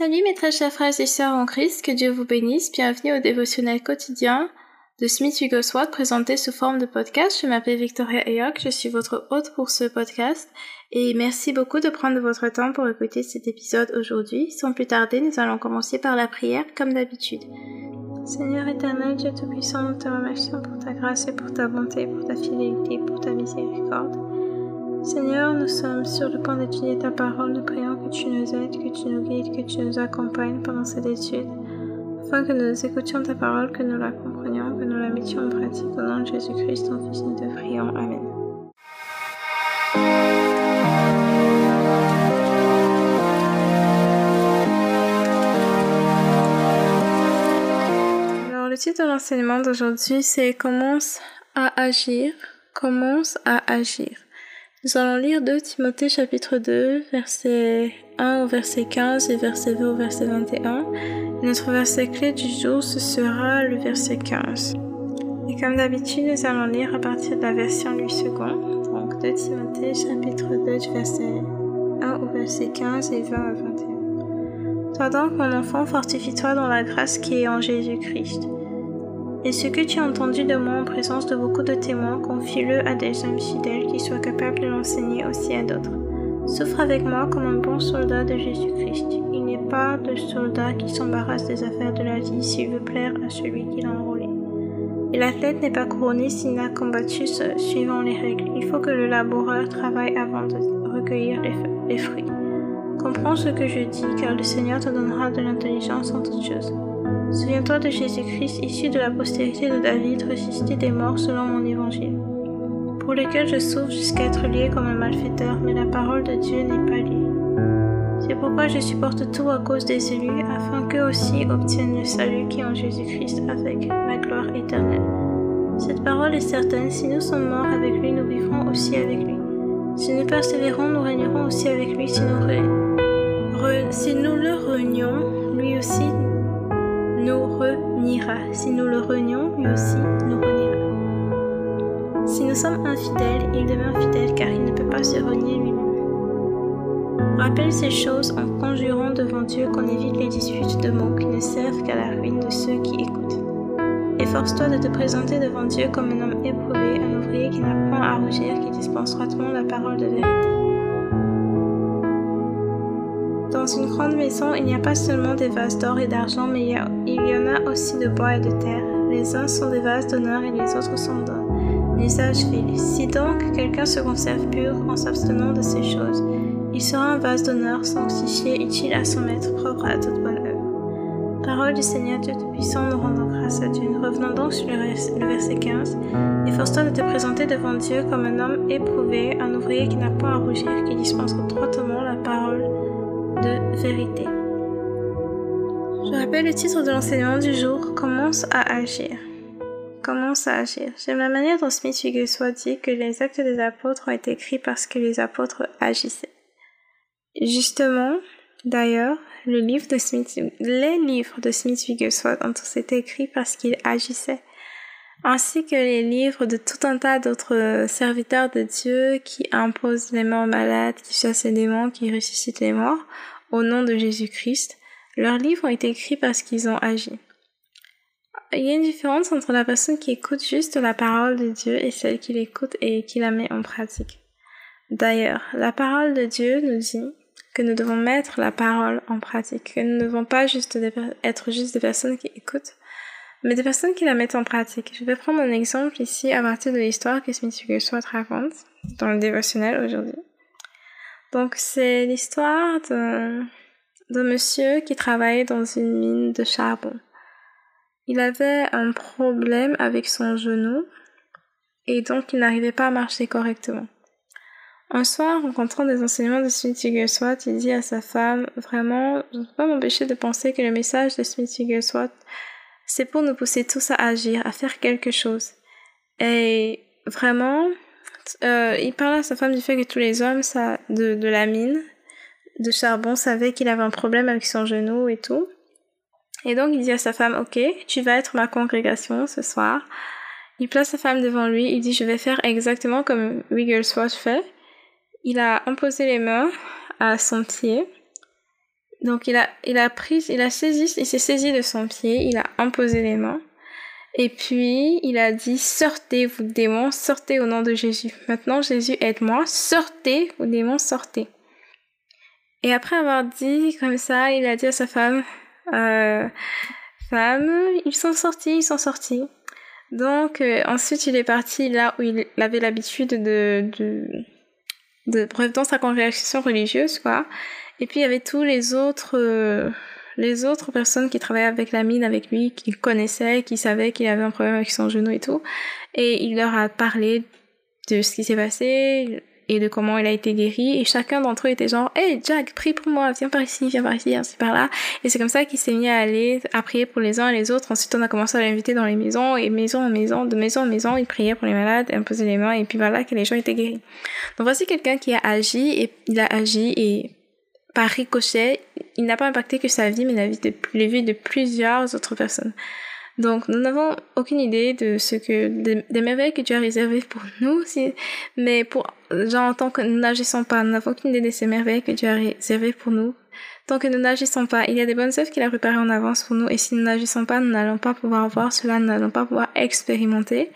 Salut mes très chers frères et sœurs en Christ, que Dieu vous bénisse. Bienvenue au dévotionnel quotidien de Smith Wigglesworth présenté sous forme de podcast. Je m'appelle Victoria Ayok, je suis votre hôte pour ce podcast et merci beaucoup de prendre votre temps pour écouter cet épisode aujourd'hui. Sans plus tarder, nous allons commencer par la prière comme d'habitude. Seigneur éternel, Dieu Tout-Puissant, nous te remercions pour ta grâce et pour ta bonté, pour ta fidélité, pour ta miséricorde. Seigneur, nous sommes sur le point d'étudier ta parole. Nous prions que tu nous aides, que tu nous guides, que tu nous accompagnes pendant cette étude, afin que nous écoutions ta parole, que nous la comprenions, que nous la mettions en pratique. Au nom de Jésus-Christ, ton Fils, nous te prions. Amen. Alors, le titre de l'enseignement d'aujourd'hui, c'est Commence à agir. Commence à agir. Nous allons lire 2 Timothée chapitre 2, verset 1 au verset 15 et verset 20 au verset 21. notre verset clé du jour, ce sera le verset 15. Et comme d'habitude, nous allons lire à partir de la version 8 secondes. Donc 2 Timothée chapitre 2 du verset 1 au verset 15 et 20 à 21. Toi donc, mon enfant, fortifie-toi dans la grâce qui est en Jésus-Christ. Et ce que tu as entendu de moi en présence de beaucoup de témoins, confie-le à des hommes fidèles qui soient capables de l'enseigner aussi à d'autres. Souffre avec moi comme un bon soldat de Jésus-Christ. Il n'est pas de soldat qui s'embarrasse des affaires de la vie s'il veut plaire à celui qui l'a enrôlé. Et l'athlète n'est pas couronné s'il n'a combattu suivant les règles. Il faut que le laboureur travaille avant de recueillir les fruits. Comprends ce que je dis, car le Seigneur te donnera de l'intelligence en toutes choses. Souviens-toi de Jésus-Christ, issu de la postérité de David, ressuscité des morts selon mon évangile, pour lequel je souffre jusqu'à être lié comme un malfaiteur, mais la parole de Dieu n'est pas liée. C'est pourquoi je supporte tout à cause des élus, afin qu'eux aussi obtiennent le salut qui est en Jésus-Christ avec la gloire éternelle. Cette parole est certaine, si nous sommes morts avec lui, nous vivrons aussi avec lui. Si nous persévérons, nous régnerons aussi avec lui. Si nous, si nous le renions, lui aussi nous reniera. Si nous le renions, lui aussi nous reniera. Si nous sommes infidèles, il demeure fidèle car il ne peut pas se renier lui-même. Rappelle ces choses en conjurant devant Dieu qu'on évite les disputes de mots qui ne servent qu'à la ruine de ceux qui écoutent. Efforce-toi de te présenter devant Dieu comme un homme éprouvé, un ouvrier qui n'a point à rougir, qui dispense droitement la parole de vérité. Dans une grande maison, il n'y a pas seulement des vases d'or et d'argent, mais il y, en a aussi de bois et de terre. Les uns sont des vases d'honneur et les autres sont d'un usage. Si donc quelqu'un se conserve pur en s'abstenant de ces choses, il sera un vase d'honneur sanctifié, utile à son maître, propre à toute bonne œuvre. Parole du Seigneur Dieu Tout-Puissant, nous rendons grâce à Dieu. Revenons donc sur le, verset 15. Efforce-toi de te présenter devant Dieu comme un homme éprouvé, un ouvrier qui n'a pas à rougir, qui dispense droitement la parole de vérité. Je rappelle le titre de l'enseignement du jour, Commence à agir. Commence à agir. J'aime la manière dont Smith Wigglesworth dit que les actes des apôtres ont été écrits parce que les apôtres agissaient. Justement, d'ailleurs, les livres de Smith Wigglesworth ont tous été écrits parce qu'ils agissaient ainsi que les livres de tout un tas d'autres serviteurs de Dieu qui imposent les morts malades, qui chassent les démons, qui ressuscitent les morts, au nom de Jésus-Christ. Leurs livres ont été écrits parce qu'ils ont agi. Il y a une différence entre la personne qui écoute juste la parole de Dieu et celle qui l'écoute et qui la met en pratique. D'ailleurs, la parole de Dieu nous dit que nous devons mettre la parole en pratique, que nous ne devons pas juste être juste des personnes qui écoutent, mais des personnes qui la mettent en pratique. Je vais prendre un exemple ici à partir de l'histoire que Smith Wigglesworth raconte dans le dévotionnel aujourd'hui. Donc c'est l'histoire d'un monsieur qui travaillait dans une mine de charbon. Il avait un problème avec son genou et donc il n'arrivait pas à marcher correctement. Un soir, rencontrant des enseignements de Smith Wigglesworth, il dit à sa femme, vraiment, je ne peux pas m'empêcher de penser que le message de Smith Wigglesworth c'est pour nous pousser tous à agir, à faire quelque chose. Et vraiment, euh, il parle à sa femme du fait que tous les hommes ça, de, de la mine de charbon savaient qu'il avait un problème avec son genou et tout. Et donc il dit à sa femme, ok, tu vas être ma congrégation ce soir. Il place sa femme devant lui, il dit, je vais faire exactement comme Wigglesworth fait. Il a imposé les mains à son pied Donc il a, il a pris, il a saisi, il s'est saisi de son pied, il a imposé les mains. Et puis, il a dit, sortez, vous démons, sortez au nom de Jésus. Maintenant, Jésus, aide-moi, sortez, vous démons, sortez. Et après avoir dit comme ça, il a dit à sa femme, euh, femme, ils sont sortis, ils sont sortis. Donc, euh, ensuite, il est parti là où il avait l'habitude de, de, de, bref, dans sa congrégation religieuse, quoi. Et puis, il y avait tous les autres, euh, les autres personnes qui travaillaient avec la mine avec lui, qui connaissaient, qui savaient qu'il avait un problème avec son genou et tout. Et il leur a parlé de ce qui s'est passé et de comment il a été guéri. Et chacun d'entre eux était genre, hey Jack, prie pour moi, viens par ici, viens par ici, viens par là. Et c'est comme ça qu'il s'est mis à aller à prier pour les uns et les autres. Ensuite, on a commencé à l'inviter dans les maisons et maison en maison, de maison en maison, il priait pour les malades, imposait les mains et puis voilà que les gens étaient guéris. Donc voici quelqu'un qui a agi et il a agi et par ricochet, il n'a pas impacté que sa vie, mais la vie de, les vies de plusieurs autres personnes. Donc, nous n'avons aucune idée de ce que, des, merveilles que Dieu a réservées pour nous, mais pour, genre, tant que nous n'agissons pas, nous n'avons aucune idée de ces merveilles que Dieu a réservées pour nous. Tant que nous n'agissons pas, il y a des bonnes œuvres qu'il a préparées en avance pour nous, et si nous n'agissons pas, nous n'allons pas pouvoir voir cela, nous n'allons pas pouvoir expérimenter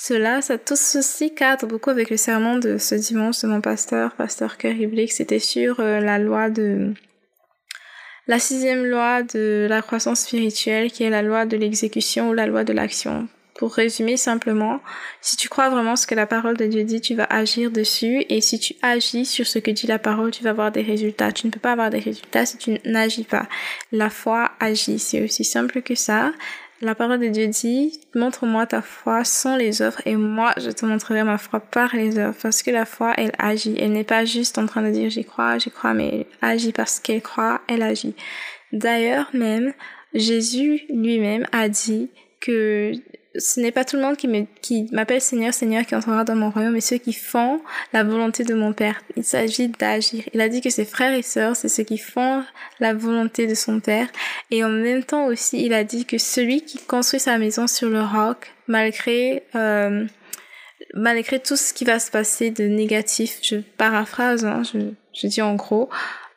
cela, ça, tout ceci cadre beaucoup avec le sermon de ce dimanche de mon pasteur, pasteur Blick. C'était sur euh, la loi de, la sixième loi de la croissance spirituelle, qui est la loi de l'exécution ou la loi de l'action. Pour résumer simplement, si tu crois vraiment ce que la parole de Dieu dit, tu vas agir dessus. Et si tu agis sur ce que dit la parole, tu vas avoir des résultats. Tu ne peux pas avoir des résultats si tu n'agis pas. La foi agit. C'est aussi simple que ça. La parole de Dieu dit, montre-moi ta foi sans les œuvres et moi je te montrerai ma foi par les œuvres parce que la foi elle agit. Elle n'est pas juste en train de dire j'y crois, j'y crois, mais elle agit parce qu'elle croit, elle agit. D'ailleurs même, Jésus lui-même a dit que ce n'est pas tout le monde qui m'appelle Seigneur, Seigneur qui entrera dans mon royaume, mais ceux qui font la volonté de mon Père. Il s'agit d'agir. Il a dit que ses frères et sœurs, c'est ceux qui font la volonté de son Père. Et en même temps aussi, il a dit que celui qui construit sa maison sur le roc, malgré, euh, malgré tout ce qui va se passer de négatif, je paraphrase, hein, je, je dis en gros,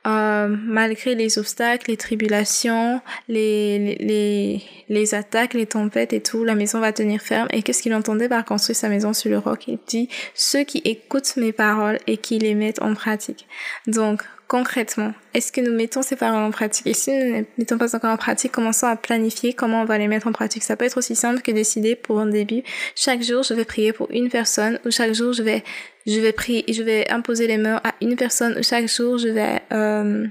euh, malgré les obstacles, les tribulations, les, les, les attaques, les tempêtes et tout, la maison va tenir ferme. Et qu'est-ce qu'il entendait par construire sa maison sur le roc? Il dit, ceux qui écoutent mes paroles et qui les mettent en pratique. Donc, concrètement, est-ce que nous mettons ces paroles en pratique? Et si nous ne mettons pas encore en pratique, commençons à planifier? Comment on va les mettre en pratique? Ça peut être aussi simple que décider pour un début, chaque jour je vais prier pour une personne ou chaque jour je vais je vais prier, je vais imposer les mains à une personne ou chaque jour je vais euh,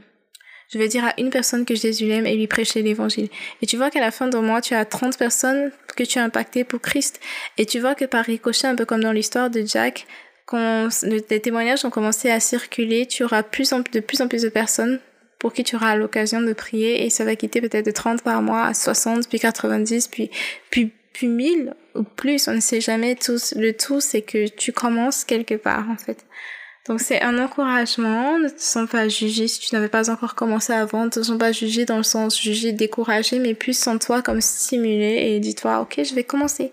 je vais dire à une personne que Jésus l'aime et lui prêcher l'évangile. Et tu vois qu'à la fin de mois, tu as 30 personnes que tu as impactées pour Christ. Et tu vois que par ricochet, un peu comme dans l'histoire de Jack, quand les témoignages ont commencé à circuler, tu auras plus de plus en plus de personnes pour qui tu auras l'occasion de prier et ça va quitter peut-être de 30 par mois à 60, puis 90, puis, puis, puis 1000 ou plus. On ne sait jamais tout. Le tout, c'est que tu commences quelque part, en fait. Donc c'est un encouragement, ne te sens pas jugé si tu n'avais pas encore commencé avant, ne te sens pas jugé dans le sens jugé, découragé, mais plus sens-toi comme stimulé et dis-toi, ok, je vais commencer.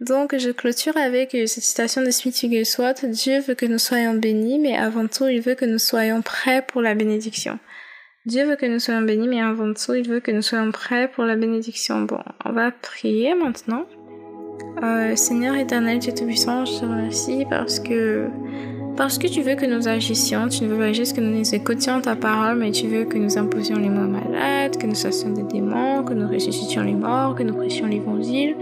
Donc, je clôture avec cette citation de Smith Wigglesworth. Dieu veut que nous soyons bénis, mais avant tout, il veut que nous soyons prêts pour la bénédiction. Dieu veut que nous soyons bénis, mais avant tout, il veut que nous soyons prêts pour la bénédiction. Bon, on va prier maintenant. Euh, Seigneur éternel, Dieu Tout-Puissant, je te remercie parce que, parce que tu veux que nous agissions. Tu ne veux pas juste que nous écoutions ta parole, mais tu veux que nous imposions les mains malades, que nous fassions des démons, que nous ressuscitions les morts, que nous prêchions l'évangile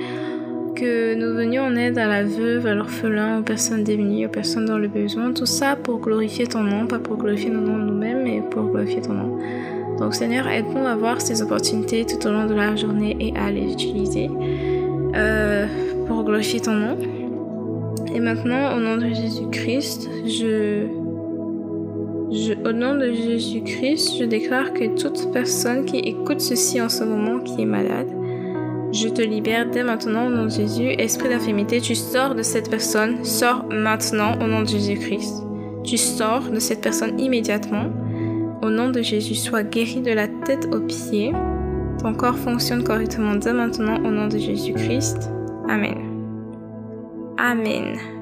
que nous venions en aide à la veuve, à l'orphelin, aux personnes démunies, aux personnes dans le besoin. Tout ça pour glorifier ton nom, pas pour glorifier nos noms nous-mêmes, mais pour glorifier ton nom. Donc Seigneur, aide-nous à voir ces opportunités tout au long de la journée et à les utiliser euh, pour glorifier ton nom. Et maintenant, au nom de Jésus-Christ, je, je, au nom de Jésus-Christ, je déclare que toute personne qui écoute ceci en ce moment, qui est malade, je te libère dès maintenant au nom de Jésus. Esprit d'infimité, tu sors de cette personne. Sors maintenant au nom de Jésus-Christ. Tu sors de cette personne immédiatement. Au nom de Jésus, sois guéri de la tête aux pieds. Ton corps fonctionne correctement dès maintenant au nom de Jésus-Christ. Amen. Amen.